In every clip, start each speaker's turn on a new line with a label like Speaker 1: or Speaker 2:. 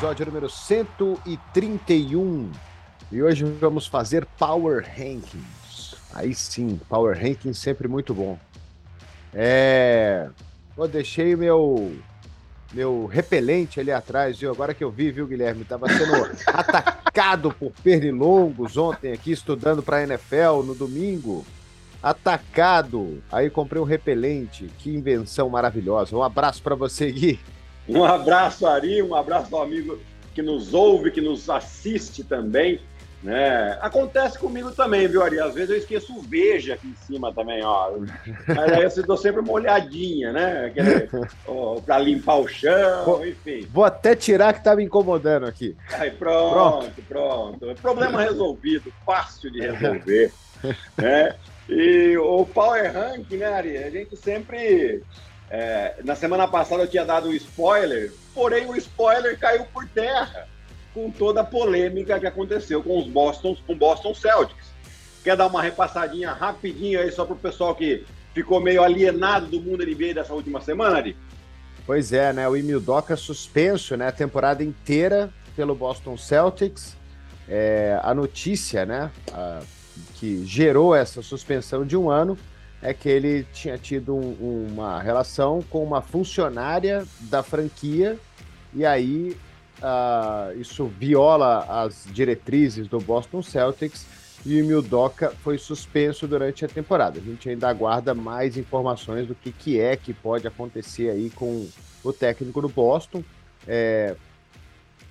Speaker 1: episódio número 131. E hoje vamos fazer Power Rankings. Aí sim, Power Rankings sempre muito bom. É. Pô, deixei meu meu repelente ali atrás, viu? Agora que eu vi, viu, Guilherme? Tava sendo atacado por pernilongos ontem aqui, estudando para NFL no domingo. Atacado. Aí comprei um repelente. Que invenção maravilhosa. Um abraço para você, Gui.
Speaker 2: Um abraço, Ari, um abraço ao amigo que nos ouve, que nos assiste também. Né? Acontece comigo também, viu, Ari? Às vezes eu esqueço o veja aqui em cima também, ó. Mas aí eu dou sempre uma olhadinha, né? Para limpar o chão, vou, enfim.
Speaker 1: Vou até tirar que tá me incomodando aqui.
Speaker 2: Aí pronto, pronto. pronto. Problema resolvido, fácil de resolver. né? E o Power Rank, né, Ari? A gente sempre é, na semana passada eu tinha dado um spoiler, porém o spoiler caiu por terra com toda a polêmica que aconteceu com os Boston, com Boston Celtics. Quer dar uma repassadinha rapidinho aí só para o pessoal que ficou meio alienado do mundo NBA dessa última semana, Ari?
Speaker 1: Pois é, né? O Emil Doca suspenso, né? A temporada inteira pelo Boston Celtics. É, a notícia, né? A, que gerou essa suspensão de um ano é que ele tinha tido um, uma relação com uma funcionária da franquia e aí uh, isso viola as diretrizes do Boston Celtics e o Mildoca foi suspenso durante a temporada. A gente ainda aguarda mais informações do que, que é que pode acontecer aí com o técnico do Boston. É,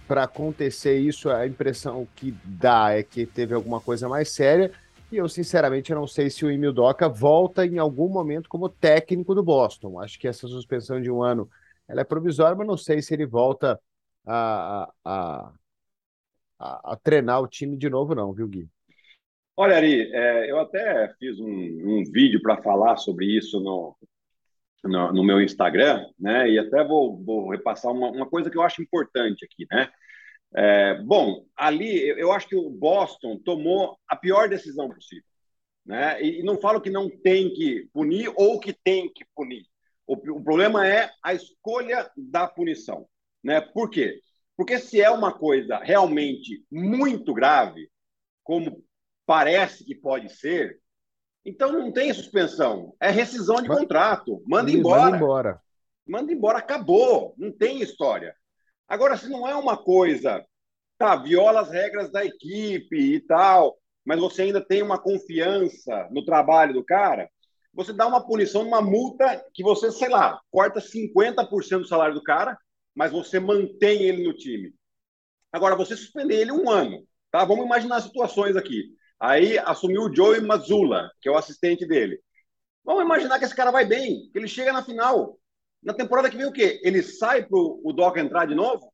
Speaker 1: Para acontecer isso, a impressão que dá é que teve alguma coisa mais séria e eu, sinceramente, não sei se o Emil Doca volta em algum momento como técnico do Boston. Acho que essa suspensão de um ano ela é provisória, mas não sei se ele volta a, a, a, a treinar o time de novo, não, viu, Gui?
Speaker 2: Olha, Ari, é, eu até fiz um, um vídeo para falar sobre isso no, no, no, meu Instagram, né? E até vou, vou repassar uma, uma coisa que eu acho importante aqui, né? É, bom, ali eu acho que o Boston tomou a pior decisão possível. Né? E, não falo que não tem que punir ou que tem que punir. O, o problema é a escolha da punição. Né? Por quê? Porque se é uma coisa realmente muito grave, como parece que pode ser, então não tem suspensão, é rescisão de contrato. Manda embora. Manda embora. Manda embora, acabou. Não tem história. Agora, se não é uma coisa, tá, viola as regras da equipe e tal, mas você ainda tem uma confiança no trabalho do cara, você dá uma punição, uma multa que você, sei lá, corta 50% do salário do cara, mas você mantém ele no time. Agora, você suspender ele um ano, tá? Vamos imaginar situações aqui. Aí assumiu o Joey Mazula, que é o assistente dele. Vamos imaginar que esse cara vai bem, que ele chega na final. Na temporada que vem o quê? Ele sai para o Doca entrar de novo?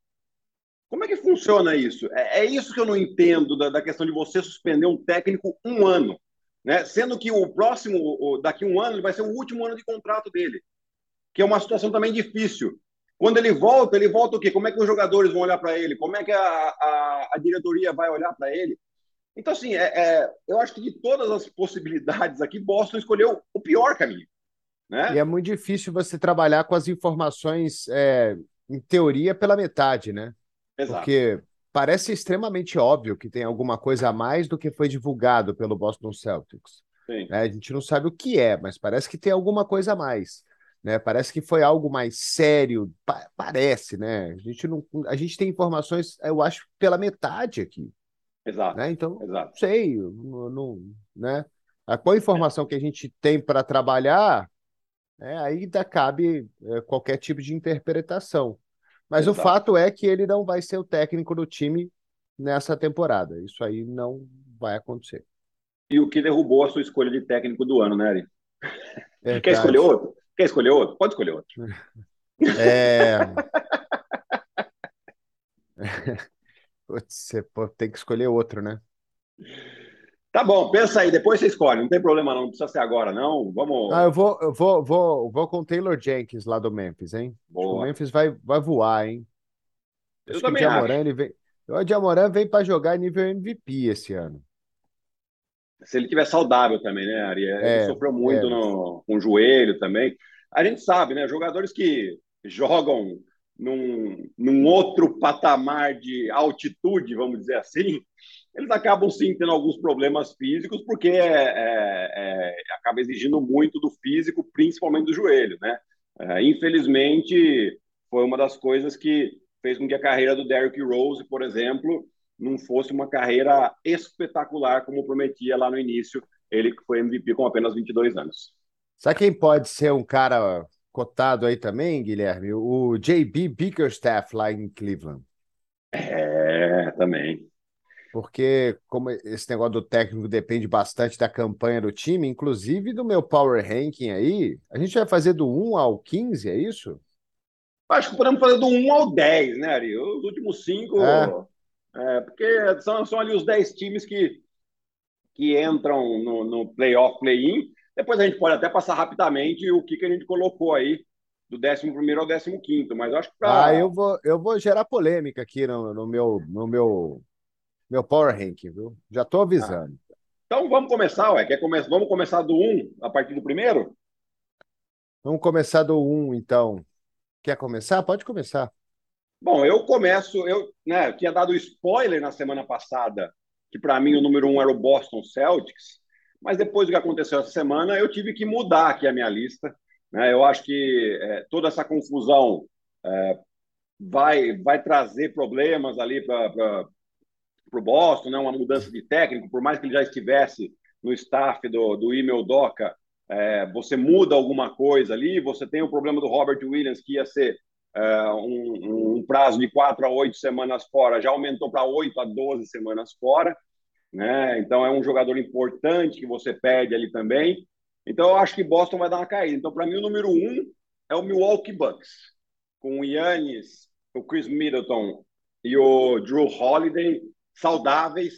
Speaker 2: Como é que funciona isso? É, é isso que eu não entendo da, da, questão de você suspender um técnico um ano, né? Sendo que o próximo, o, daqui um ano, vai ser o último ano de contrato dele, que é uma situação também difícil. Quando ele volta, ele volta o quê? Como é que os jogadores vão olhar para ele? Como é que a, a, a diretoria vai olhar para ele? Então, assim, é, é, eu acho que de todas as possibilidades aqui, Boston escolheu o pior caminho. Né?
Speaker 1: E é muito difícil você trabalhar com as informações, é, em teoria, pela metade, né? Exato. Porque parece extremamente óbvio que tem alguma coisa a mais do que foi divulgado pelo Boston Celtics. Sim. É, a gente não sabe o que é, mas parece que tem alguma coisa a mais. Né? Parece que foi algo mais sério. Pa parece, né? A gente, não, a gente tem informações, eu acho, pela metade aqui.
Speaker 2: Exato.
Speaker 1: Né? Então, Exato. não sei, não, não, né? A qual informação que a gente tem para trabalhar é, aí ainda cabe é, qualquer tipo de interpretação. Mas Exato. o fato é que ele não vai ser o técnico do time nessa temporada. Isso aí não vai acontecer.
Speaker 2: E o que derrubou a sua escolha de técnico do ano, né, Ari? É, Quer escolher outro? Quer escolher outro? Pode escolher outro.
Speaker 1: É... Você tem que escolher outro, né?
Speaker 2: Tá bom, pensa aí, depois você escolhe, não tem problema não, não precisa ser agora não, vamos...
Speaker 1: Ah, eu vou, eu vou, vou, vou com o Taylor Jenkins lá do Memphis, hein? O Memphis vai, vai voar, hein?
Speaker 2: Eu Acho também o Diamorã,
Speaker 1: ele vem... O Diamorã vem para jogar nível MVP esse ano.
Speaker 2: Se ele tiver saudável também, né, Ari? Ele é, sofreu muito é. no, com o joelho também. A gente sabe, né, jogadores que jogam num, num outro patamar de altitude, vamos dizer assim, eles acabam sim tendo alguns problemas físicos, porque é, é, é, acaba exigindo muito do físico, principalmente do joelho, né? É, infelizmente, foi uma das coisas que fez com que a carreira do Derrick Rose, por exemplo, não fosse uma carreira espetacular como prometia lá no início, ele que foi MVP com apenas 22 anos.
Speaker 1: Sabe quem pode ser um cara cotado aí também, Guilherme? O JB Bickerstaff lá em Cleveland.
Speaker 2: É, também.
Speaker 1: Porque como esse negócio do técnico depende bastante da campanha do time, inclusive do meu power ranking aí, a gente vai fazer do 1 ao 15, é isso?
Speaker 2: Acho que podemos fazer do 1 ao 10, né, Ari? Os últimos cinco. É. É, porque são, são ali os 10 times que, que entram no, no playoff, play-in. Depois a gente pode até passar rapidamente o que, que a gente colocou aí do 11 ao 15, mas acho que
Speaker 1: pra... Ah, eu vou, eu vou gerar polêmica aqui no, no, meu, no meu, meu Power Ranking, viu? Já estou avisando.
Speaker 2: Ah. Então vamos começar, ué. Quer come... Vamos começar do 1 a partir do primeiro?
Speaker 1: Vamos começar do 1, então. Quer começar? Pode começar.
Speaker 2: Bom, eu começo, eu né, tinha dado spoiler na semana passada, que para mim o número um era o Boston Celtics, mas depois do que aconteceu essa semana, eu tive que mudar aqui a minha lista. Né? Eu acho que é, toda essa confusão é, vai, vai trazer problemas ali para o Boston, né? uma mudança de técnico, por mais que ele já estivesse no staff do, do Email Doca, é, você muda alguma coisa ali, você tem o problema do Robert Williams, que ia ser uh, um, um, prazo de quatro a oito semanas fora, já aumentou para oito a doze semanas fora. Né? Então é um jogador importante que você perde ali também. Então eu acho que Boston vai dar uma caída. Então, para mim, o número um é o Milwaukee Bucks, com o Yannis, o Chris Middleton e o Drew Holiday saudáveis.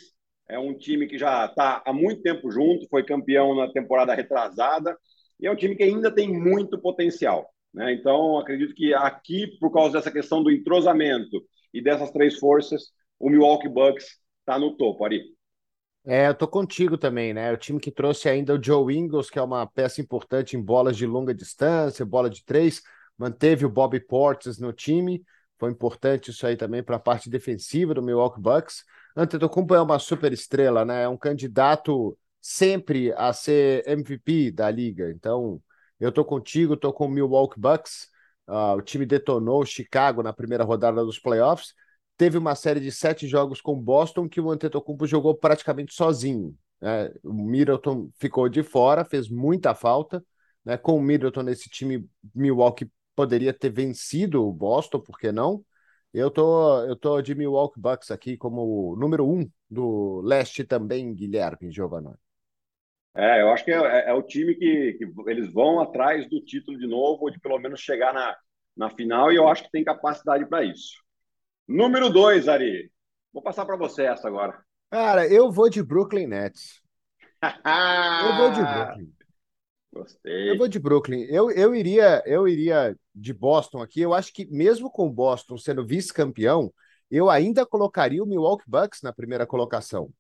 Speaker 2: É um time que já está há muito tempo junto, foi campeão na temporada retrasada, e é um time que ainda tem muito potencial. Né? Então, acredito que aqui, por causa dessa questão do entrosamento e dessas três forças, o Milwaukee Bucks está no topo, Ari.
Speaker 1: É, eu tô contigo também, né? O time que trouxe ainda o Joe Ingles, que é uma peça importante em bolas de longa distância, bola de três, manteve o Bobby Portis no time, foi importante isso aí também para a parte defensiva do Milwaukee Bucks. Antetokounmpo é uma super estrela, né? É um candidato sempre a ser MVP da liga. Então, eu tô contigo, tô com o Milwaukee Bucks. Uh, o time detonou Chicago na primeira rodada dos playoffs. Teve uma série de sete jogos com Boston que o Antetokounmpo jogou praticamente sozinho. Né? O Middleton ficou de fora, fez muita falta. Né? Com o Middleton nesse time, Milwaukee poderia ter vencido o Boston, por que não? Eu tô, eu tô de Milwaukee Bucks aqui como número um do leste também, Guilherme Giovanni.
Speaker 2: É, eu acho que é, é, é o time que, que, eles vão atrás do título de novo, ou de pelo menos chegar na, na final, e eu acho que tem capacidade para isso. Número dois, Ari. Vou passar para você essa agora.
Speaker 1: Cara, eu vou de Brooklyn Nets. eu vou de Brooklyn.
Speaker 2: Gostei.
Speaker 1: Eu vou de Brooklyn. Eu, eu, iria, eu iria de Boston aqui. Eu acho que mesmo com Boston sendo vice-campeão, eu ainda colocaria o Milwaukee Bucks na primeira colocação.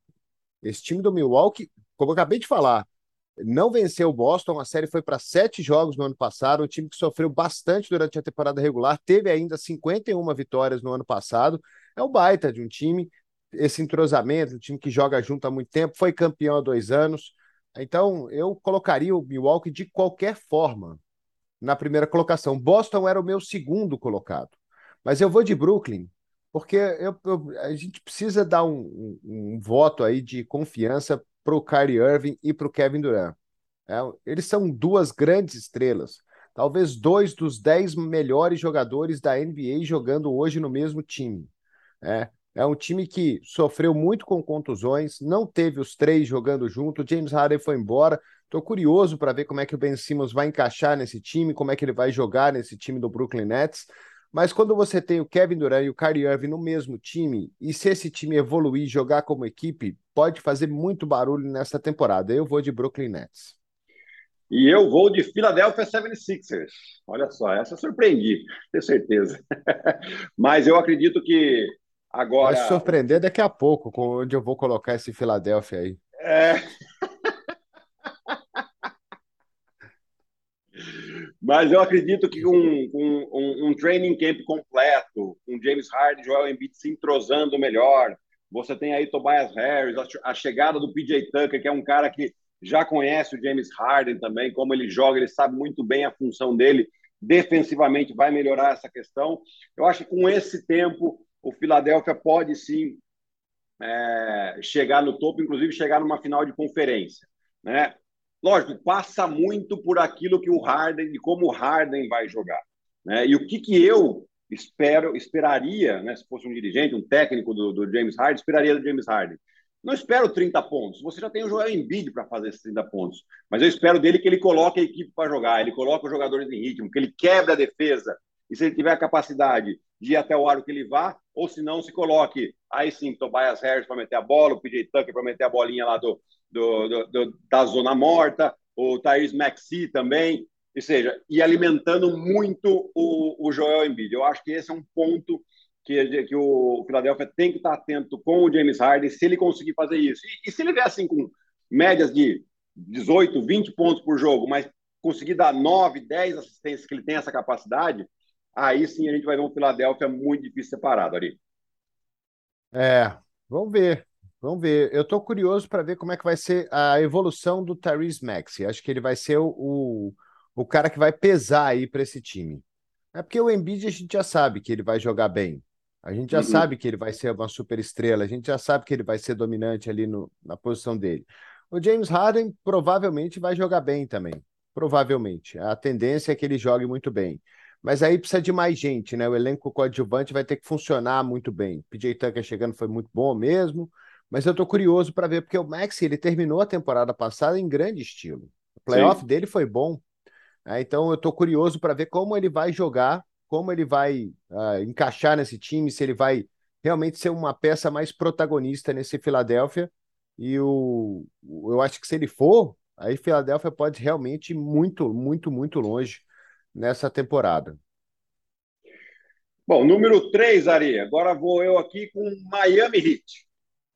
Speaker 1: Esse time do Milwaukee como eu acabei de falar, não venceu o Boston, a série foi para sete jogos no ano passado, um time que sofreu bastante durante a temporada regular, teve ainda 51 vitórias no ano passado, é o baita de um time, esse entrosamento, um time que joga junto há muito tempo, foi campeão há dois anos, então eu colocaria o Milwaukee de qualquer forma na primeira colocação. Boston era o meu segundo colocado, mas eu vou de Brooklyn, porque eu, eu, a gente precisa dar um, um, um voto aí de confiança para o Kyrie Irving e para o Kevin Durant. É, eles são duas grandes estrelas, talvez dois dos dez melhores jogadores da NBA jogando hoje no mesmo time. É, é um time que sofreu muito com contusões, não teve os três jogando junto. James Harden foi embora. Estou curioso para ver como é que o Ben Simmons vai encaixar nesse time, como é que ele vai jogar nesse time do Brooklyn Nets. Mas quando você tem o Kevin Durant e o Kyrie Irving no mesmo time, e se esse time evoluir e jogar como equipe, pode fazer muito barulho nessa temporada. Eu vou de Brooklyn Nets.
Speaker 2: E eu vou de Philadelphia 76ers. Olha só, essa surpreendi, tenho certeza. Mas eu acredito que agora.
Speaker 1: Vai surpreender daqui a pouco com onde eu vou colocar esse Philadelphia aí.
Speaker 2: É. Mas eu acredito que com, com um, um training camp completo, um James Harden, Joel Embiid se entrosando melhor. Você tem aí Tobias Harris, a, a chegada do PJ Tucker, que é um cara que já conhece o James Harden também, como ele joga, ele sabe muito bem a função dele. Defensivamente vai melhorar essa questão. Eu acho que com esse tempo o Philadelphia pode sim é, chegar no topo, inclusive chegar numa final de conferência. Né? Lógico, passa muito por aquilo que o Harden, e como o Harden vai jogar. Né? E o que, que eu espero, esperaria, né, se fosse um dirigente, um técnico do, do James Harden, esperaria do James Harden. Não espero 30 pontos. Você já tem o Joel Embiid para fazer esses 30 pontos. Mas eu espero dele que ele coloque a equipe para jogar, ele coloque os jogadores em ritmo, que ele quebre a defesa. E se ele tiver a capacidade de ir até o aro que ele vá, ou se não, se coloque aí sim Tobias Harris para meter a bola, o PJ Tucker para meter a bolinha lá do, do, do, do, da zona morta, o Thaís Maxi também, ou seja, e alimentando muito o, o Joel Embiid. Eu acho que esse é um ponto que, que o Philadelphia tem que estar atento com o James Harden, se ele conseguir fazer isso. E, e se ele vier assim com médias de 18, 20 pontos por jogo, mas conseguir dar 9, 10 assistências, que ele tem essa capacidade, aí sim a gente vai ver um Philadelphia muito difícil separado ali.
Speaker 1: É, vamos ver. Vamos ver. Eu estou curioso para ver como é que vai ser a evolução do Tyrese Maxey. Acho que ele vai ser o, o, o cara que vai pesar aí para esse time. É porque o Embiid a gente já sabe que ele vai jogar bem. A gente já uhum. sabe que ele vai ser uma super estrela. A gente já sabe que ele vai ser dominante ali no, na posição dele. O James Harden provavelmente vai jogar bem também. Provavelmente. A tendência é que ele jogue muito bem. Mas aí precisa de mais gente, né? O elenco coadjuvante vai ter que funcionar muito bem. PJ Tucker chegando foi muito bom mesmo. Mas eu estou curioso para ver, porque o Maxi ele terminou a temporada passada em grande estilo. O playoff Sim. dele foi bom. Né? Então eu estou curioso para ver como ele vai jogar, como ele vai uh, encaixar nesse time, se ele vai realmente ser uma peça mais protagonista nesse Philadelphia. E o, eu acho que se ele for, aí Philadelphia pode realmente ir muito, muito, muito longe nessa temporada.
Speaker 2: Bom, número 3, Ari. Agora vou eu aqui com Miami Heat.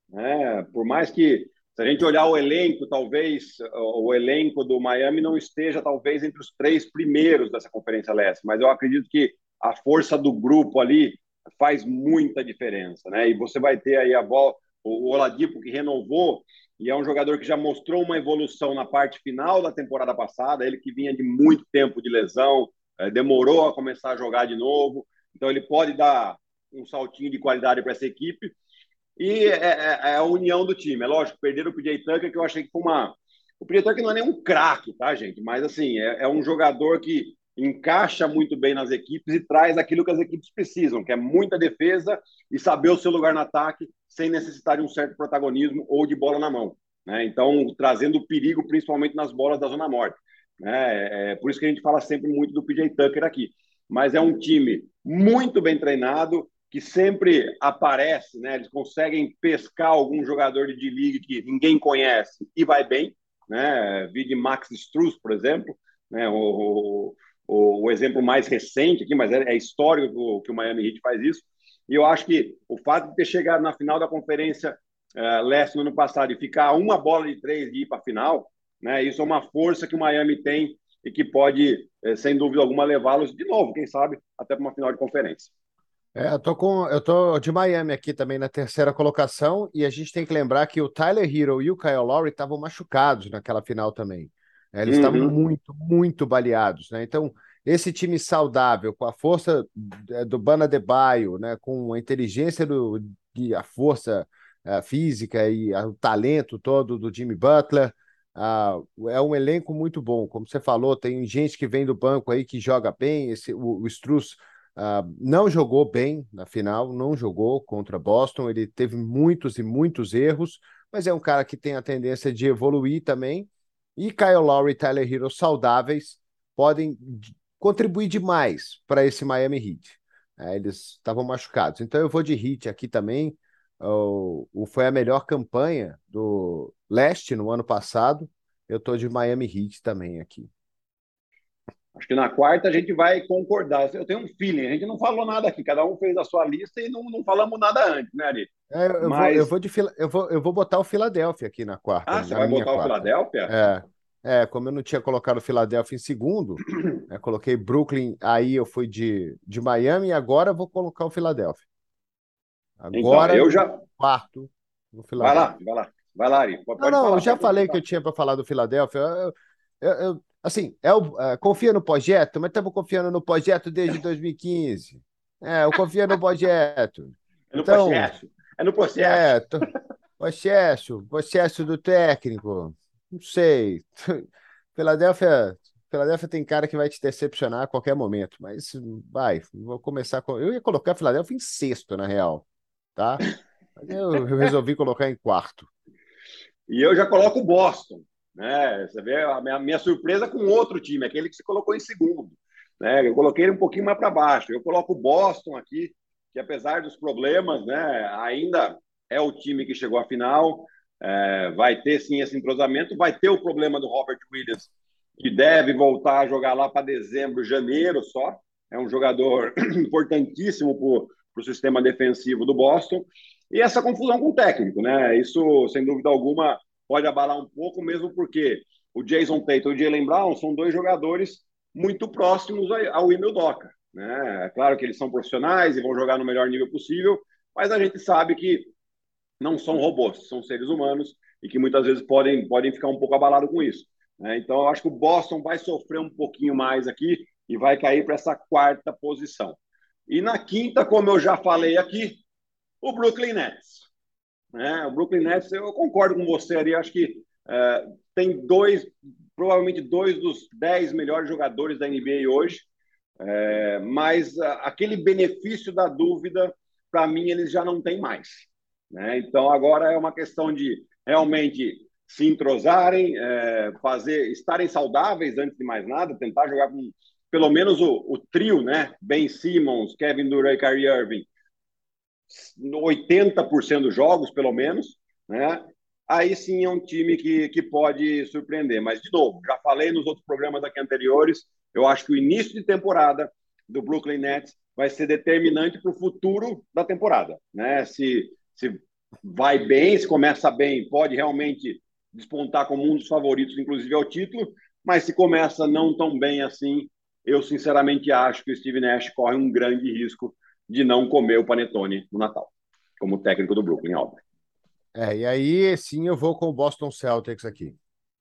Speaker 2: Né? Por mais que, se a gente olhar o elenco, talvez o elenco do Miami não esteja, talvez, entre os três primeiros dessa Conferência Leste, mas eu acredito que a força do grupo ali faz muita diferença. Né? E você vai ter aí a bola, o Oladipo, que renovou, e é um jogador que já mostrou uma evolução na parte final da temporada passada, ele que vinha de muito tempo de lesão, é, demorou a começar a jogar de novo, então ele pode dar um saltinho de qualidade para essa equipe e é, é, é, a união do time. É lógico, perderam o PJ Tucker, que eu achei que foi uma. O PJ Tucker não é nem um craque, tá, gente? Mas, assim, é, é, um jogador que encaixa muito bem nas equipes e traz aquilo que as equipes precisam, que é muita defesa e saber o seu lugar no ataque sem necessitar de um certo protagonismo ou de bola na mão. Né? Então, trazendo perigo, principalmente nas bolas da zona morte. Né? É por isso que a gente fala sempre muito do PJ Tucker aqui. Mas é um time muito bem treinado, que sempre aparece, né? Eles conseguem pescar algum jogador de D-League que ninguém conhece e vai bem, né? Vi de Max Struz, por exemplo, né? O, o, exemplo mais recente aqui, mas é, é histórico que o Miami Heat faz isso. E eu acho que o fato de ter chegado na final da Conferência uh, Leste no ano passado e ficar uma bola de três de ir para a final, né? Isso é uma força que o Miami tem e que pode, eh, sem dúvida alguma, levá-los de novo, quem sabe, até para uma final de conferência.
Speaker 1: É, eu tô com, eu tô de Miami aqui também na terceira colocação e a gente tem que lembrar que o Tyler Hero e o Kyle Lowry estavam machucados naquela final também. É, eles estavam uhum. muito, muito baleados, né? Então, esse time saudável, com a força é, do Bana de Baio, né? Com a inteligência do, e a força a física e a, o talento todo do Jimmy Butler, é um elenco muito bom. Como você falou, tem gente que vem do banco aí que joga bem. Esse, o, o Struz Uh, não jogou bem na final, não jogou contra Boston. Ele teve muitos e muitos erros, mas é um cara que tem a tendência de evoluir também. E Kyle Lowry e Tyler Hero saudáveis podem contribuir demais para esse Miami Heat. É, eles estavam machucados. Então eu vou de Heat aqui também. O, o, foi a melhor campanha do leste no ano passado. Eu estou de Miami Heat também aqui.
Speaker 2: Acho que na quarta a gente vai concordar. Eu tenho um feeling, a gente não falou nada aqui, cada um fez a sua lista e não, não falamos nada antes, né, Ari?
Speaker 1: É, eu, Mas... vou, eu, vou de, eu, vou, eu vou botar o Filadélfia aqui na quarta.
Speaker 2: Ah, você vai botar quarta. o Filadélfia?
Speaker 1: É. É, como eu não tinha colocado o Philadelphia em segundo, né, coloquei Brooklyn, aí eu fui de, de Miami e agora vou colocar o Philadelphia.
Speaker 2: Então, agora então, eu já
Speaker 1: quarto
Speaker 2: no Philadelphia. Vai lá, vai lá. Vai lá, Ari.
Speaker 1: Pode, não, não, eu já falei que eu tinha para falar do Philadelphia. Eu, eu, eu, assim, é o, é, confia no projeto, mas estamos confiando no projeto desde 2015. É, eu confio no projeto.
Speaker 2: No então, processo. É no processo. É,
Speaker 1: processo, processo do técnico. Não sei. Philadelphia, Philadelphia tem cara que vai te decepcionar a qualquer momento, mas vai, vou começar com. Eu ia colocar Philadelphia em sexto, na real, tá? Mas eu, eu resolvi colocar em quarto.
Speaker 2: E eu já coloco o Boston, né? Você vê a minha, minha surpresa com outro time, aquele que se colocou em segundo, né? Eu coloquei ele um pouquinho mais para baixo. Eu coloco o Boston aqui, que apesar dos problemas, né, ainda é o time que chegou à final. É, vai ter sim esse entrosamento, vai ter o problema do Robert Williams, que deve voltar a jogar lá para dezembro, janeiro só. É um jogador importantíssimo para o sistema defensivo do Boston. E essa confusão com o técnico, né? Isso, sem dúvida alguma, pode abalar um pouco, mesmo porque o Jason Tatum e o Jalen Brown são dois jogadores muito próximos ao Emil Doca. Né? É claro que eles são profissionais e vão jogar no melhor nível possível, mas a gente sabe que não são robôs, são seres humanos e que muitas vezes podem, podem ficar um pouco abalados com isso. Né? Então, eu acho que o Boston vai sofrer um pouquinho mais aqui e vai cair para essa quarta posição. E na quinta, como eu já falei aqui, o Brooklyn Nets. Né? O Brooklyn Nets, eu concordo com você ali, acho que é, tem dois, provavelmente dois dos dez melhores jogadores da NBA hoje, é, mas aquele benefício da dúvida, para mim, eles já não têm mais. Né? Então, agora é uma questão de realmente se entrosarem, é, fazer, estarem saudáveis antes de mais nada, tentar jogar com pelo menos o, o trio, né? Ben Simmons, Kevin Durant e Kyrie Irving, 80% dos jogos, pelo menos, né? Aí sim é um time que, que pode surpreender. Mas, de novo, já falei nos outros programas aqui anteriores, eu acho que o início de temporada do Brooklyn Nets vai ser determinante para o futuro da temporada. Né? Se, se vai bem, se começa bem, pode realmente despontar como um dos favoritos, inclusive ao título, mas se começa não tão bem assim, eu sinceramente acho que o Steve Nash corre um grande risco de não comer o panetone no Natal, como técnico do Brooklyn, óbvio.
Speaker 1: É, e aí sim eu vou com o Boston Celtics aqui.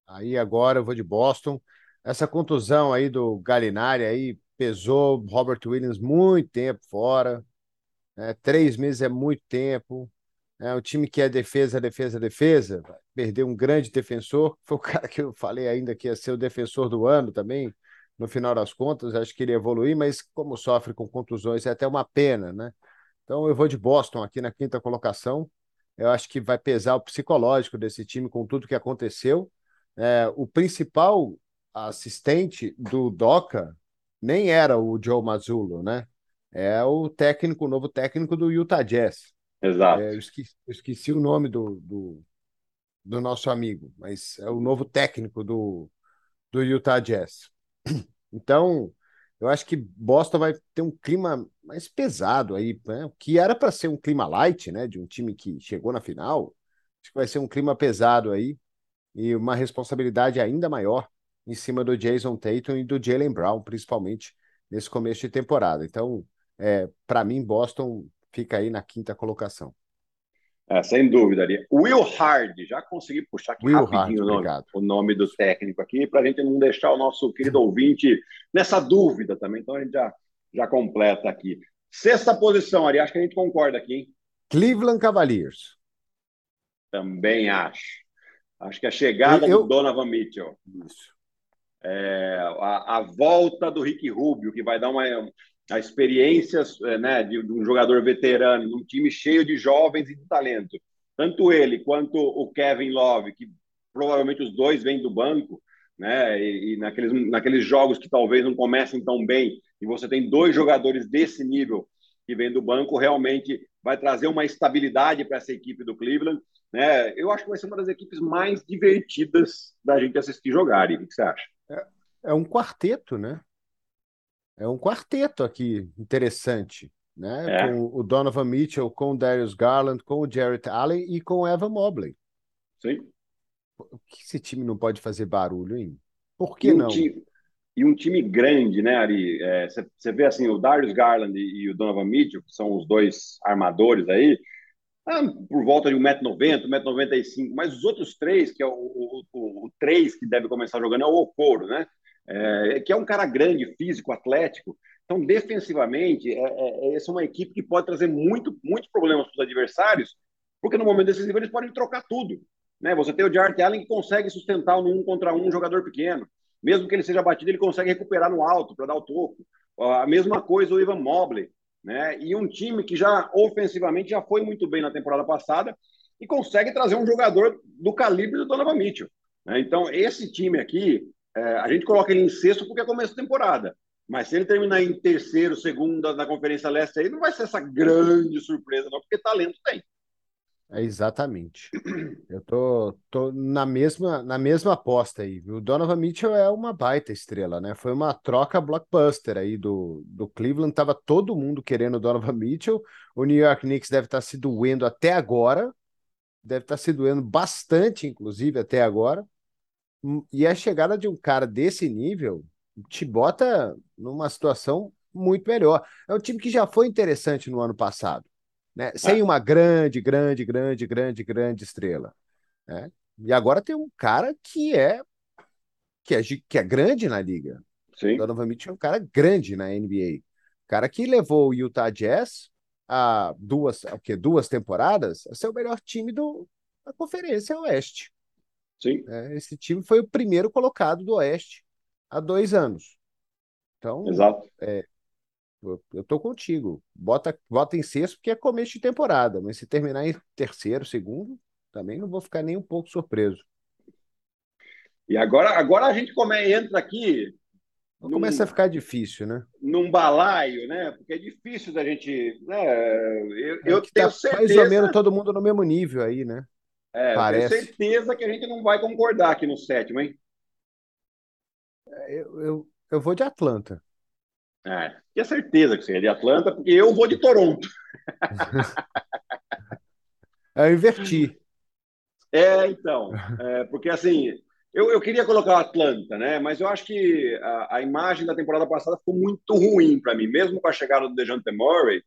Speaker 1: Aí agora eu vou de Boston. Essa contusão aí do Galinari aí pesou Robert Williams muito tempo fora. Né? Três meses é muito tempo. É um time que é defesa, defesa, defesa. Perdeu um grande defensor. Foi o cara que eu falei ainda que ia ser o defensor do ano também. No final das contas, acho que ele evoluir, mas como sofre com contusões, é até uma pena, né? Então eu vou de Boston aqui na quinta colocação. Eu acho que vai pesar o psicológico desse time com tudo que aconteceu. É, o principal assistente do Doca nem era o Joe Mazzulo, né? É o técnico, o novo técnico do Utah Jazz.
Speaker 2: Exato.
Speaker 1: É, eu, esqueci, eu, esqueci, o nome do, do, do, nosso amigo, mas é o novo técnico do, do Utah Jazz. Então, eu acho que Boston vai ter um clima mais pesado aí, né? que era para ser um clima light, né? De um time que chegou na final. Acho que vai ser um clima pesado aí e uma responsabilidade ainda maior em cima do Jason Tatum e do Jalen Brown, principalmente nesse começo de temporada. Então, é, para mim, Boston fica aí na quinta colocação.
Speaker 2: É, sem dúvida ali. Will Hard, já consegui puxar aqui Will rapidinho Hard, o, nome, o, nome, do técnico aqui, para a gente não deixar o nosso querido ouvinte nessa dúvida também. Então a gente já, já completa aqui. Sexta posição, Ari, acho que a gente concorda aqui, hein?
Speaker 1: Cleveland Cavaliers.
Speaker 2: Também acho. Acho que a chegada eu, do Donovan Mitchell. Isso. É, a, a, volta do Rick Rubio, que vai dar uma, a experiência é, né, de, de, um jogador veterano, num time cheio de jovens e de talento. Tanto ele quanto o Kevin Love, que provavelmente os dois vêm do banco, né, e, e naqueles, naqueles jogos que talvez não comecem tão bem, e você tem dois jogadores desse nível que vêm do banco, realmente vai trazer uma estabilidade para essa equipe do Cleveland. Né? Eu acho que vai ser uma das equipes mais divertidas da gente assistir jogar. E o que você acha?
Speaker 1: É, é um quarteto, né? É um quarteto aqui interessante, né? É. Com o Donovan Mitchell, com o Darius Garland, com o Jarrett Allen e com o Evan Mobley.
Speaker 2: Sim.
Speaker 1: Por que esse time não pode fazer barulho, hein? Por que um não?
Speaker 2: Time, e um time grande, né, Ari? Você é, vê assim, o Darius Garland e, e, o Donovan Mitchell, que são os dois armadores aí, ah, por volta de 1,90m, 1,95m, mas os outros três, que é o, o, o, três que deve começar jogando, é o Okoro, né? É, que é um cara grande, físico, atlético. Então, defensivamente, é, é, essa é uma equipe que pode trazer muito, muitos problemas para os adversários, porque no momento decisivo eles podem trocar tudo. Né? Você tem o Jarrett Allen que consegue sustentar no um contra um um jogador pequeno. Mesmo que ele seja batido, ele consegue recuperar no alto para dar o toco. A mesma coisa o Ivan Mobley. Né? E um time que já ofensivamente já foi muito bem na temporada passada e consegue trazer um jogador do calibre do Donovan Mitchell. Né? Então, esse time aqui, é, a gente coloca ele em sexto porque é começo da temporada. Mas se ele terminar em terceiro, segundo na Conferência Leste aí, não vai ser essa grande surpresa, não, porque talento tem.
Speaker 1: É exatamente. Eu tô, tô na mesma na mesma aposta aí, viu? O Donovan Mitchell é uma baita estrela, né? Foi uma troca blockbuster aí do, do Cleveland, tava todo mundo querendo o Donovan Mitchell. O New York Knicks deve estar tá se doendo até agora, deve estar tá se doendo bastante, inclusive, até agora. E a chegada de um cara desse nível te bota numa situação muito melhor. É um time que já foi interessante no ano passado né? sem ah. uma grande, grande, grande, grande, grande estrela. Né? E agora tem um cara que é que é, que é grande na liga.
Speaker 2: Sim.
Speaker 1: Donovan Mitchell é um cara grande na NBA. Cara que levou o Utah Jazz a duas, o quê? duas temporadas a ser o melhor time do, da Conferência Oeste.
Speaker 2: Sim.
Speaker 1: É, esse time foi o primeiro colocado do Oeste há dois anos. Então,
Speaker 2: Exato.
Speaker 1: É, eu, eu tô contigo. Bota, bota em sexto porque é começo de temporada, mas se terminar em terceiro, segundo, também não vou ficar nem um pouco surpreso.
Speaker 2: E agora, agora a gente come, entra aqui.
Speaker 1: Num, começa a ficar difícil, né?
Speaker 2: Num balaio, né? Porque é difícil da gente. Né? Eu, é eu tenho tá certeza.
Speaker 1: Mais ou menos todo mundo no mesmo nível aí, né?
Speaker 2: É, Parece. tenho certeza que a gente não vai concordar aqui no sétimo, hein?
Speaker 1: É, eu, eu, eu vou de Atlanta.
Speaker 2: É, tinha certeza que você ia de Atlanta, porque eu vou de Toronto.
Speaker 1: eu inverti.
Speaker 2: É, então, é, porque assim, eu, eu queria colocar o Atlanta, né? Mas eu acho que a, a imagem da temporada passada ficou muito ruim para mim, mesmo com a chegada do Dejante Murray,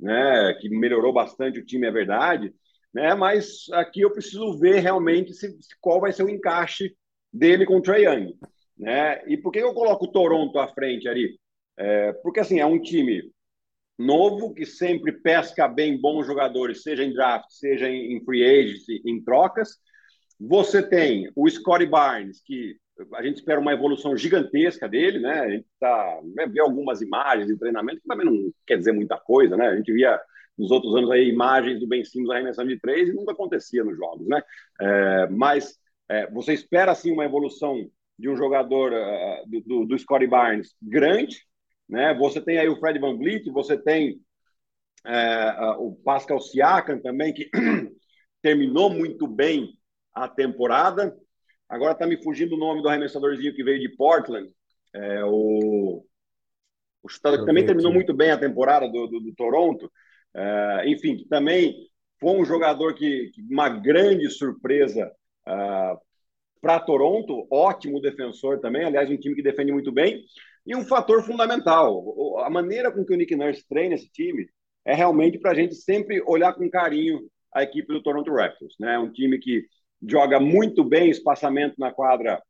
Speaker 2: né? Que melhorou bastante o time, é verdade, né? Mas aqui eu preciso ver realmente se, se qual vai ser o encaixe dele com o Trae Young, né? E por que eu coloco o Toronto à frente ali? É, porque assim, é um time novo que sempre pesca bem bons jogadores, seja em draft, seja em, free agency, em trocas. Você tem o Scottie Barnes, que a gente espera uma evolução gigantesca dele, né? A gente tá, né, vê algumas imagens de treinamento que também não quer dizer muita coisa, né? A gente via nos outros anos aí imagens do Ben Simmons arremessando de três e nunca acontecia nos jogos, né? É, mas é, você espera assim uma evolução de um jogador uh, do, do, do Scottie Barnes grande, né? Você tem aí o Fred Van Vliet, você tem é, o Pascal Siakam também, que terminou muito bem a temporada. Agora está me fugindo o nome do arremessadorzinho que veio de Portland, é, o, o chutador que também terminou muito bem a temporada do, do, do Toronto. É, enfim, também foi um jogador que, que uma grande surpresa uh, para Toronto, ótimo defensor também, aliás, um time que defende muito bem. E um fator fundamental, a maneira com que o Nick Nurse treina esse time é realmente para a gente sempre olhar com carinho a equipe do Toronto Raptors. Né? Um time que joga muito bem espaçamento na quadra.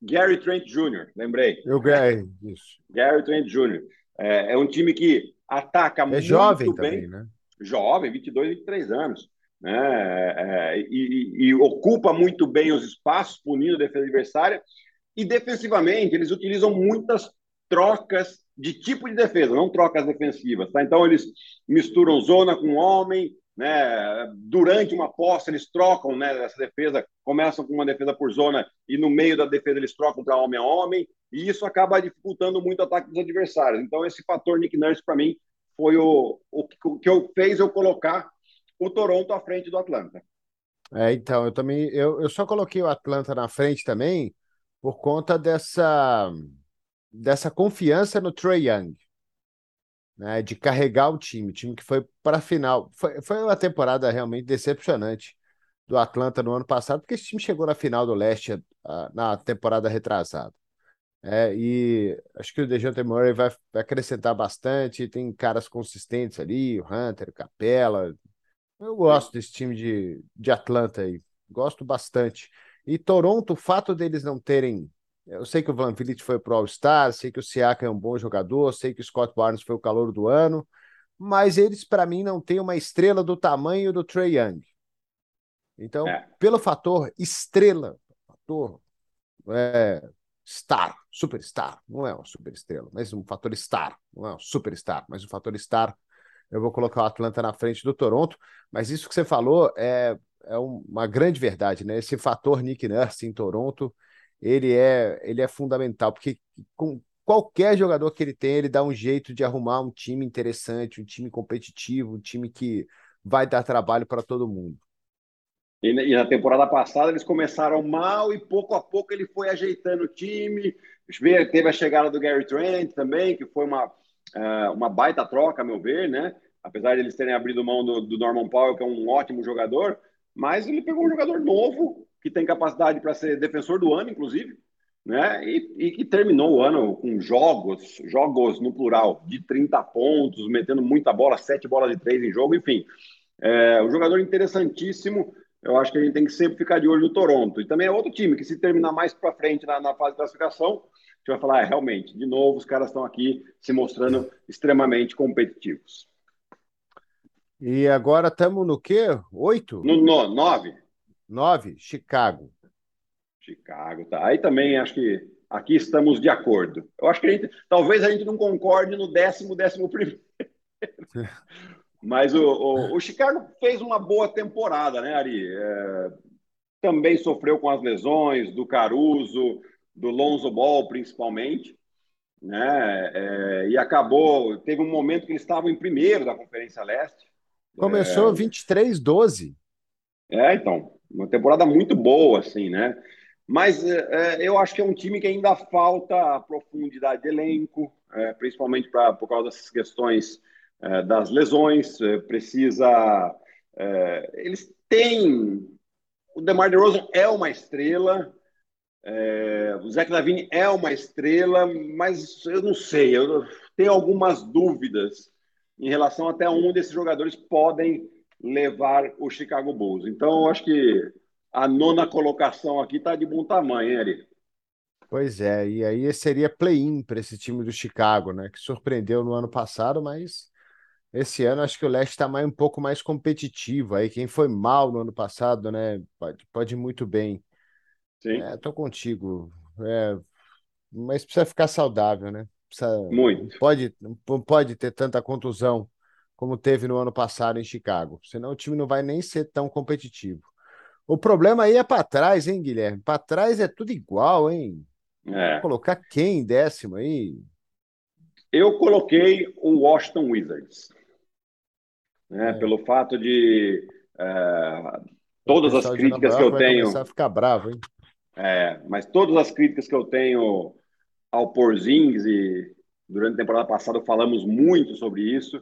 Speaker 2: Gary Trent Jr., lembrei.
Speaker 1: Eu ganhei, isso.
Speaker 2: Gary Trent Jr. É, é um time que ataca é muito
Speaker 1: jovem
Speaker 2: bem.
Speaker 1: Também, né?
Speaker 2: Jovem, 22, 23 anos. Né? É, e, e, e ocupa muito bem os espaços, punindo a defesa adversária. E defensivamente, eles utilizam muitas trocas de tipo de defesa, não trocas defensivas. Tá? Então, eles misturam zona com homem, né? durante uma posse, eles trocam né, essa defesa, começam com uma defesa por zona e no meio da defesa eles trocam para homem a homem, e isso acaba dificultando muito o ataque dos adversários. Então, esse fator Nick Nurse, para mim, foi o, o, o que eu fez eu colocar o Toronto à frente do Atlanta.
Speaker 1: É, então, eu também, eu, eu só coloquei o Atlanta na frente também por conta dessa dessa confiança no Trey Young, né, de carregar o time, time que foi para a final. Foi, foi uma temporada realmente decepcionante do Atlanta no ano passado, porque esse time chegou na final do leste uh, na temporada retrasada. É, e acho que o DeJounte Murray vai, vai acrescentar bastante. Tem caras consistentes ali, o Hunter, o Capela. Eu gosto desse time de, de Atlanta aí. Gosto bastante. E Toronto, o fato deles não terem. Eu sei que o Van Vliet foi pro All-Star, sei que o Siaka é um bom jogador, sei que o Scott Barnes foi o calor do ano, mas eles, para mim, não têm uma estrela do tamanho do Trey Young. Então, é. pelo fator estrela, fator é, star, superstar, não é um superestrela, mas um fator star, não é um superstar, mas um fator star, eu vou colocar o Atlanta na frente do Toronto, mas isso que você falou é, é uma grande verdade, né? Esse fator Nick Nurse em Toronto, ele é, ele é fundamental, porque com qualquer jogador que ele tem, ele dá um jeito de arrumar um time interessante, um time competitivo, um time que vai dar trabalho para todo mundo.
Speaker 2: E, e, na temporada passada eles começaram mal e pouco a pouco ele foi ajeitando o time. Teve a chegada do Gary Trent também, que foi uma, uh, uma baita troca, a meu ver, né? Apesar de eles terem abrido mão do, do Norman Powell, que é um ótimo jogador, mas ele pegou um jogador novo, que tem capacidade para ser defensor do ano, inclusive, né? E, e, que terminou o ano com jogos, jogos no plural, de 30 pontos, metendo muita bola, sete bolas de três em jogo, enfim. É, um jogador interessantíssimo eu acho que a gente tem que sempre ficar de olho no Toronto. E também é outro time que, se terminar mais para frente na, na, fase de classificação, a gente vai falar, é, realmente, de novo, os caras estão aqui se mostrando extremamente competitivos.
Speaker 1: E agora estamos no quê? Oito?
Speaker 2: No, no, nove.
Speaker 1: Nove, Chicago.
Speaker 2: Chicago, tá. Aí também acho que aqui estamos de acordo. Eu acho que a gente, talvez a gente não concorde no décimo, décimo primeiro. Mas o, o, o, Chicago fez uma boa temporada, né, Ari? É, também sofreu com as lesões do Caruso, do Lonzo Ball, principalmente, né? É, e acabou. Teve um momento que eles estavam em primeiro da Conferência Leste.
Speaker 1: Começou é, 23-12.
Speaker 2: É, então, uma temporada muito boa, assim, né? Mas é, é, eu acho que é um time que ainda falta profundidade de elenco, é, principalmente pra, por causa dessas questões é, das lesões, é, precisa. É, eles têm. O DeMar DeRozan é uma estrela, o Zach Lavine é uma estrela, mas eu não sei, eu tenho algumas dúvidas em relação até onde esses jogadores podem levar o Chicago Bulls. Então, eu acho que a nona colocação aqui está de bom tamanho, hein, Ari?
Speaker 1: Pois é, e aí seria play-in para esse time do Chicago, né? Que surpreendeu no ano passado, mas esse ano acho que o Leste está mais, um pouco mais competitivo. Aí quem foi mal no ano passado, né? Pode, pode ir muito bem.
Speaker 2: Sim.
Speaker 1: É, tô contigo. É, mas precisa ficar saudável, né? Precisa,
Speaker 2: muito.
Speaker 1: Pode, não pode ter tanta contusão como teve no ano passado em Chicago. Senão o time não vai nem ser tão competitivo. O problema aí é para trás, hein, Guilherme? Para trás é tudo igual, hein? É. colocar quem em décimo aí?
Speaker 2: Eu coloquei o Washington Wizards né? É. Pelo fato de é, todas as críticas que eu tenho.
Speaker 1: Começar a ficar bravo, hein?
Speaker 2: É, mas todas as críticas que eu tenho ao Porzingis e durante a temporada passada falamos muito sobre isso.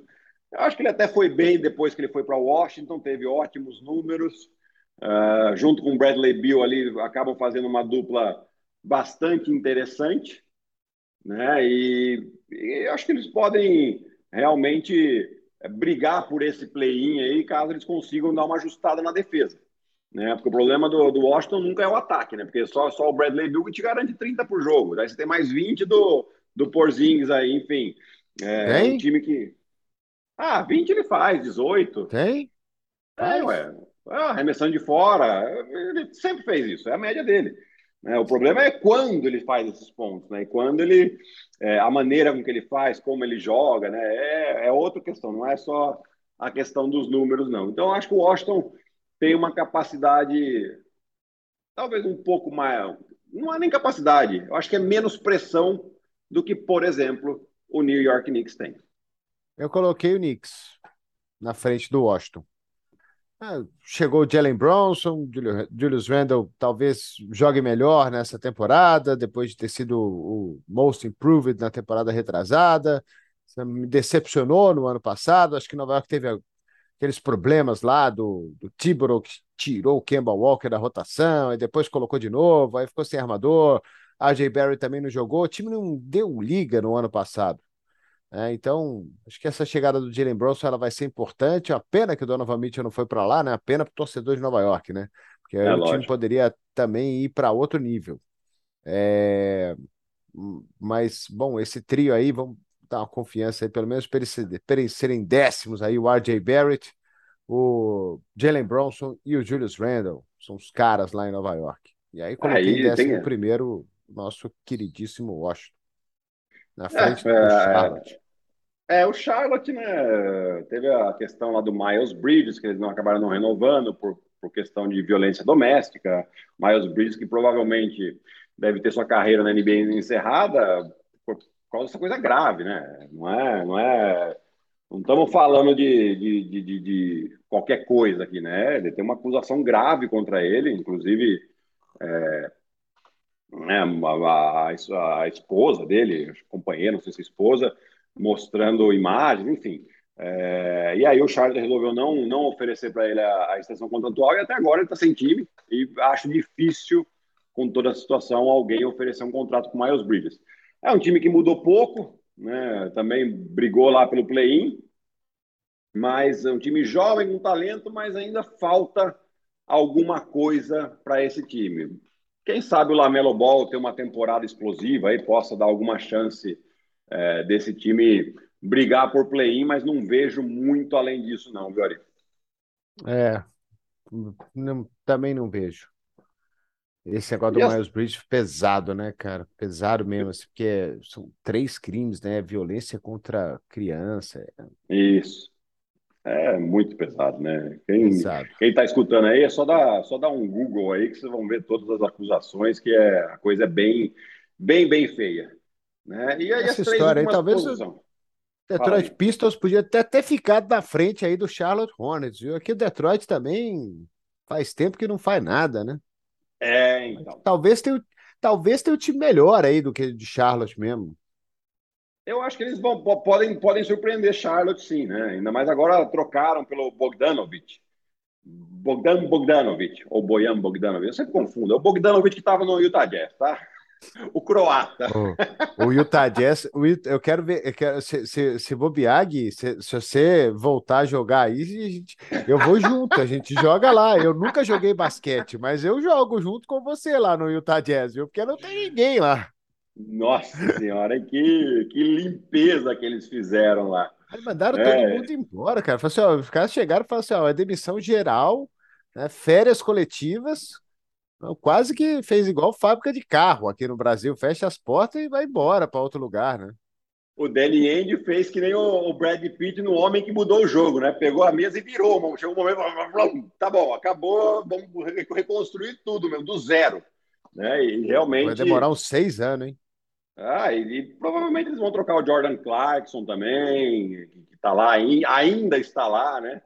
Speaker 2: Eu acho que ele até foi bem depois que ele foi para Washington, teve ótimos números. Uh, junto com o Bradley Bill ali, acabam fazendo uma dupla bastante interessante. Né? E, e acho que eles podem realmente é, brigar por esse play-in aí, caso eles consigam dar uma ajustada na defesa. Né? Porque o problema do, do Washington nunca é o ataque, né? Porque só, só o Bradley Bill te garante 30 por jogo. Daí você tem mais 20 do, do Porzingis aí, enfim. É, tem? um time que. Ah, 20 ele faz, 18.
Speaker 1: Tem?
Speaker 2: É, ué. Ah, arremessando de fora. Ele sempre fez isso, é a média dele. É, o problema é quando ele faz esses pontos, né? E quando ele, é, a maneira com que ele faz, como ele joga, né? É, é outra questão, não é só a questão dos números, não. Então, acho que o Washington tem uma capacidade, talvez um pouco mais, não é nem capacidade, eu acho que é menos pressão do que, por exemplo, o New York Knicks tem.
Speaker 1: Eu coloquei o Knicks na frente do Washington. Ah, chegou o Jalen Bronson, Julius Randle talvez jogue melhor nessa temporada, depois de ter sido o most improved na temporada retrasada. Me decepcionou no ano passado. Acho que Nova York teve aqueles problemas lá do, do Thibodeau que tirou o Kemba Walker da rotação e depois colocou de novo, aí ficou sem armador. A J. Barry também não jogou. O time não deu liga no ano passado. É, então, acho que essa chegada do Jalen Bronson ela vai ser importante. A pena que o Donovan Mitchell não foi para lá, né? A pena para o torcedor de Nova York, né? Porque aí é, o lógico. time poderia também ir para outro nível. É... Mas, bom, esse trio aí, vamos dar uma confiança aí, pelo menos para eles, serem décimos aí, o RJ Barrett, o Jalen Bronson e o Julius Randle. São os caras lá em Nova York. E aí coloquei aí, décimo tem... primeiro nosso queridíssimo Washington. Na frente é, do é, Charlotte.
Speaker 2: É, o Charlotte, né, teve a questão lá do Miles Bridges, que eles não acabaram não renovando por, por questão de violência doméstica. Miles Bridges, que provavelmente deve ter sua carreira na NBA encerrada por, causa dessa coisa grave, né? Não é, não é, não estamos falando de, de, de, de, de qualquer coisa aqui, né? Ele tem uma acusação grave contra ele, inclusive é, né, a, a, a, esposa dele, companheira, não sei se esposa, mostrando imagens, enfim. É, e aí o Charles resolveu não, não oferecer para ele a, a, extensão contratual e até agora ele está sem time e acho difícil, com toda a situação, alguém oferecer um contrato com o Miles Bridges. É um time que mudou pouco, né, também brigou lá pelo play-in, mas é um time jovem com talento, mas ainda falta alguma coisa para esse time. Quem sabe o Lamelo Ball ter uma temporada explosiva e possa dar alguma chance é, desse time brigar por play-in, mas não vejo muito além disso, não, Viori.
Speaker 1: É, não, também não vejo. Esse negócio do Miles Bridges pesado, né, cara? Pesado mesmo, assim, porque são três crimes, né? Violência contra criança.
Speaker 2: Isso. É muito pesado, né? Quem, pesado. quem tá escutando aí é só dar, só dar um Google aí que vocês vão ver todas as acusações, que é, a coisa é bem, bem, bem feia. Né?
Speaker 1: E aí Essa história aí, talvez o Detroit Pistons podia até ter ficado na frente aí do Charlotte Hornets, viu? Aqui o Detroit também faz tempo que não faz nada, né?
Speaker 2: É, então.
Speaker 1: talvez tenha, talvez tenha um time melhor aí do que o de Charlotte mesmo.
Speaker 2: Eu acho que eles vão, podem, podem surpreender Charlotte, sim, né? Ainda mais agora trocaram pelo Bogdanovich. Bogdan Bogdanovich, ou Bojan Bogdanovich, eu sempre confundo. É o Bogdanovich que estava no Utah Jazz, tá? O croata.
Speaker 1: O, Utah Jazz, o, eu quero ver, eu quero, se, se, se bobear, Gui, se, se você voltar a jogar aí, gente, eu vou junto, a gente joga lá. Eu nunca joguei basquete, mas eu jogo junto com você lá no Utah Jazz, viu? Porque não tem ninguém lá.
Speaker 2: Nossa senhora, que, que limpeza que eles fizeram lá.
Speaker 1: Aí mandaram é. todo mundo embora, cara. Falaram assim, ó, os caras chegaram e falaram assim: ó, é demissão geral, né, férias coletivas. Quase que fez igual fábrica de carro aqui no Brasil, fecha as portas e vai embora para outro lugar, né?
Speaker 2: O Danny End fez que nem o Brad Pitt no Homem que Mudou o Jogo, né? Pegou a mesa e virou. Chegou um momento, tá bom, acabou, vamos reconstruir tudo mesmo, do zero. Né? E realmente.
Speaker 1: Vai demorar uns seis anos, hein?
Speaker 2: Ah, e, provavelmente eles vão trocar o Jordan Clarkson também, que está lá, ainda está lá, né?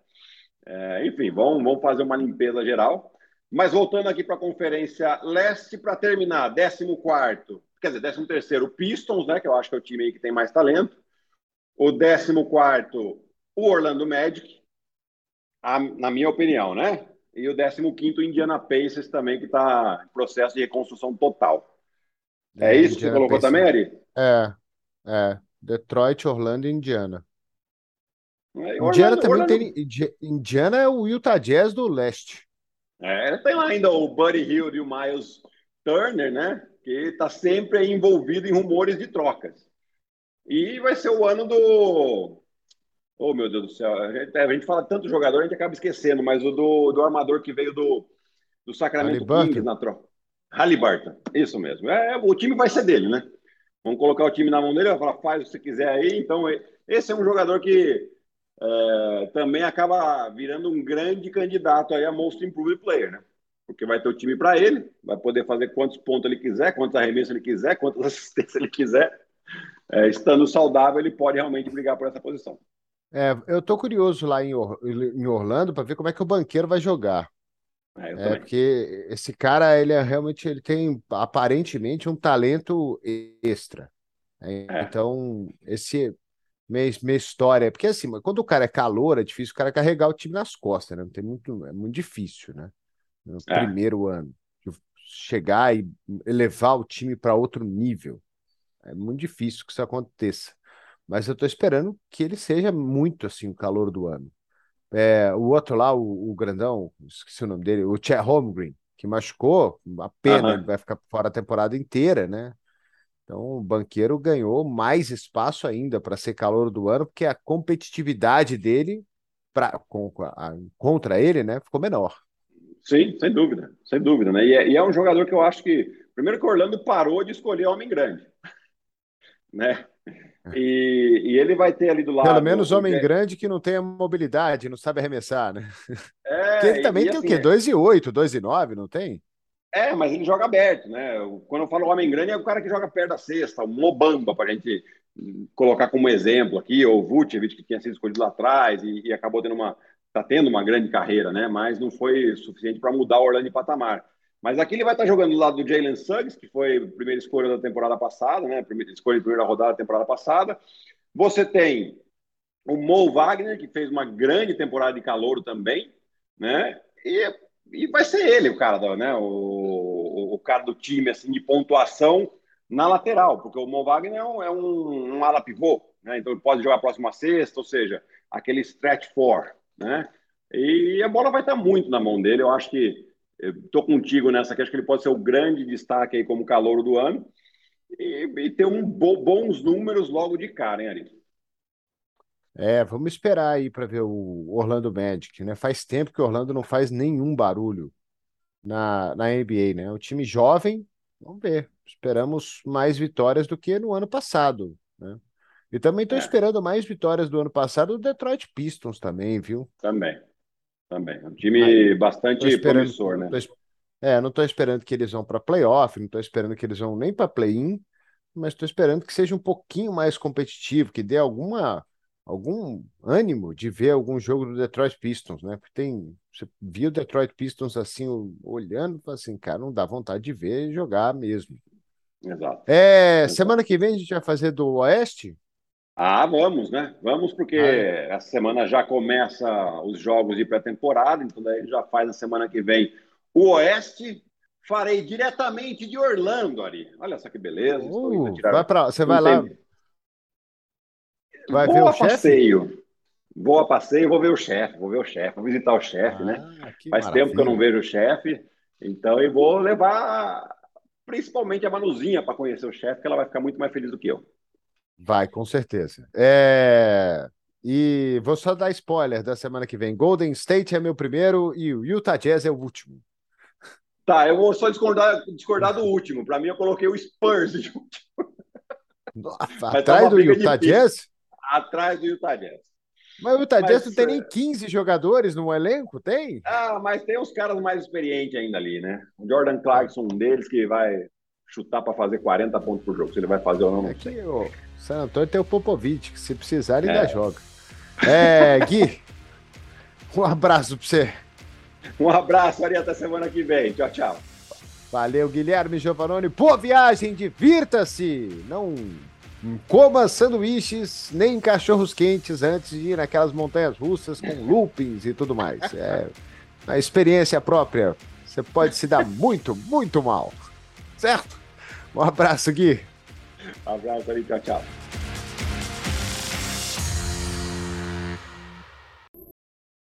Speaker 2: É, enfim, vão, vão fazer uma limpeza geral. Mas voltando aqui para a Conferência Leste, para terminar, 14, quer dizer, 13, o Pistons, né? Que eu acho que é o time aí que tem mais talento. O 14, o Orlando Magic, a, na minha opinião, né? E o 15, o Indiana Pacers também, que está em processo de reconstrução total. É, isso que você colocou também, Ari?
Speaker 1: É, é. Detroit, Orlando e Indiana. É, Indiana Orlando, também Orlando... tem. Indiana é o Utah Jazz do leste.
Speaker 2: É, tem lá ainda o Buddy Hill e o Miles Turner, né? Que está sempre envolvido em rumores de trocas. E vai ser o ano do. Oh, meu Deus do céu. A gente, a gente fala tanto jogador, a gente acaba esquecendo, mas o do, do armador que veio do, do Sacramento Kings na troca. Halliburton, isso mesmo. É, o time vai ser dele, né? Vamos colocar o time na mão dele, vai falar, faz o que você quiser aí. Então, esse é um jogador que é, também acaba virando um grande candidato aí a Most Improved Player, né? Porque vai ter o time para ele, vai poder fazer quantos pontos ele quiser, quantos arremessos ele quiser, quantas assistências ele quiser. É, estando saudável, ele pode realmente brigar por essa posição.
Speaker 1: É, eu tô curioso lá em, em Orlando para ver como é que o banqueiro vai jogar. É, é porque esse cara, ele é realmente, ele tem aparentemente um talento extra. É, é. Então, esse minha, minha história. Porque assim, quando o cara é calor, é difícil o cara carregar o time nas costas, né? Tem muito, é muito difícil, né? No é. primeiro ano. Chegar e elevar o time para outro nível. É muito difícil que isso aconteça. Mas eu estou esperando que ele seja muito assim o calor do ano. É, o outro lá, o, o, grandão, esqueci o nome dele, o Chet Holmgren, que machucou, a pena, ele vai ficar fora a temporada inteira, né? Então o banqueiro ganhou mais espaço ainda para ser calor do ano, porque a competitividade dele pra, com, a, contra ele, né, ficou menor.
Speaker 2: Sim, sem dúvida, sem dúvida, né? E é, e é um jogador que eu acho que primeiro que o Orlando parou de escolher homem grande, né? E, e, ele vai ter ali do lado.
Speaker 1: Pelo menos homem grande que não tem a mobilidade, não sabe arremessar, né? É, ele também e, tem assim, o quê? 2 e 8, 2 e 9, não tem?
Speaker 2: É, mas ele joga aberto, né? Quando eu falo homem grande, é o cara que joga perto da cesta, o Mobamba, para a gente colocar como exemplo aqui, ou o Vucevic, que tinha sido escolhido lá atrás e, e acabou tendo uma. está tendo uma grande carreira, né? Mas não foi suficiente para mudar o Orlando de patamar. Mas aqui ele vai estar jogando do lado do Jalen Suggs, que foi a primeira escolha da temporada passada, né? Primeira escolha de primeira rodada da temporada passada. Você tem o Mo Wagner, que fez uma grande temporada de calor também, né? E, e vai ser ele o cara, né? O, o, cara do time assim de pontuação na lateral, porque o Mo Wagner é um, é um, um ala pivô, né? Então ele pode jogar a próxima sexta, ou seja, aquele stretch four, né? E a bola vai estar muito na mão dele. Eu acho que Estou contigo nessa, que acho que ele pode ser o grande destaque aí como calor do ano e, e ter um bo, bons números logo de cara, hein, Ari?
Speaker 1: É, vamos esperar aí para ver o Orlando Magic, né? Faz tempo que o Orlando não faz nenhum barulho na, na NBA, né? É um time jovem, vamos ver. Esperamos mais vitórias do que no ano passado, né? E também estou é. esperando mais vitórias do ano passado do Detroit Pistons também, viu?
Speaker 2: Também. Também. Um time Aí, bastante promissor, né? Tô,
Speaker 1: é, não estou esperando que eles vão para playoff, não estou esperando que eles vão nem para play-in, mas estou esperando que seja um pouquinho mais competitivo, que dê alguma algum ânimo de ver algum jogo do Detroit Pistons, né? Porque tem. Você viu o Detroit Pistons assim, olhando, assim, cara, não dá vontade de ver jogar mesmo.
Speaker 2: Exato.
Speaker 1: É, Exato. semana que vem a gente vai fazer do Oeste?
Speaker 2: Ah, vamos, né? Vamos, porque ah, essa semana já começa os jogos de pré-temporada, então daí já faz a semana que vem o Oeste. Farei diretamente de Orlando, Ari. Olha só que beleza.
Speaker 1: Uh, vai pra, você vai lá.
Speaker 2: Vai vou ver o passeio. Chefe? Vou a passeio, vou ver o chefe, vou ver o chefe, vou visitar o chefe, né? ah, né? Faz maravilha. tempo que eu não vejo o chefe, então eu vou levar principalmente a Manuzinha para conhecer o chefe, que ela vai ficar muito mais feliz do que eu.
Speaker 1: Vai, com certeza. É... E vou só dar spoiler da semana que vem. Golden State é meu primeiro e o Utah Jazz é o último.
Speaker 2: Tá, eu vou só discordar, discordar do último. Para mim, eu coloquei o Spurs de último.
Speaker 1: Atrás do Utah Jazz?
Speaker 2: Atrás do Utah Jazz.
Speaker 1: Mas o Utah Jazz não tem nem 15 é, jogadores no elenco, tem?
Speaker 2: Ah, mas tem os caras mais experientes ainda ali, né? O Jordan Clarkson, um deles, que vai chutar para fazer 40 pontos por jogo. Se ele vai fazer ou não, não é sei.
Speaker 1: Que, San Antônio tem o Popovic, que se precisar ele é. ainda joga. É, Gui, um abraço para você.
Speaker 2: Um abraço, Maria, até semana que vem. Tchau, tchau.
Speaker 1: Valeu, Guilherme Giovanoni. Boa viagem, divirta-se. Não coma sanduíches nem cachorros quentes antes de ir naquelas montanhas russas com loopings e tudo mais. É a experiência própria. Você pode se dar muito, muito mal. Certo? Um abraço, Gui.
Speaker 2: Um abraço aí, tchau, tchau.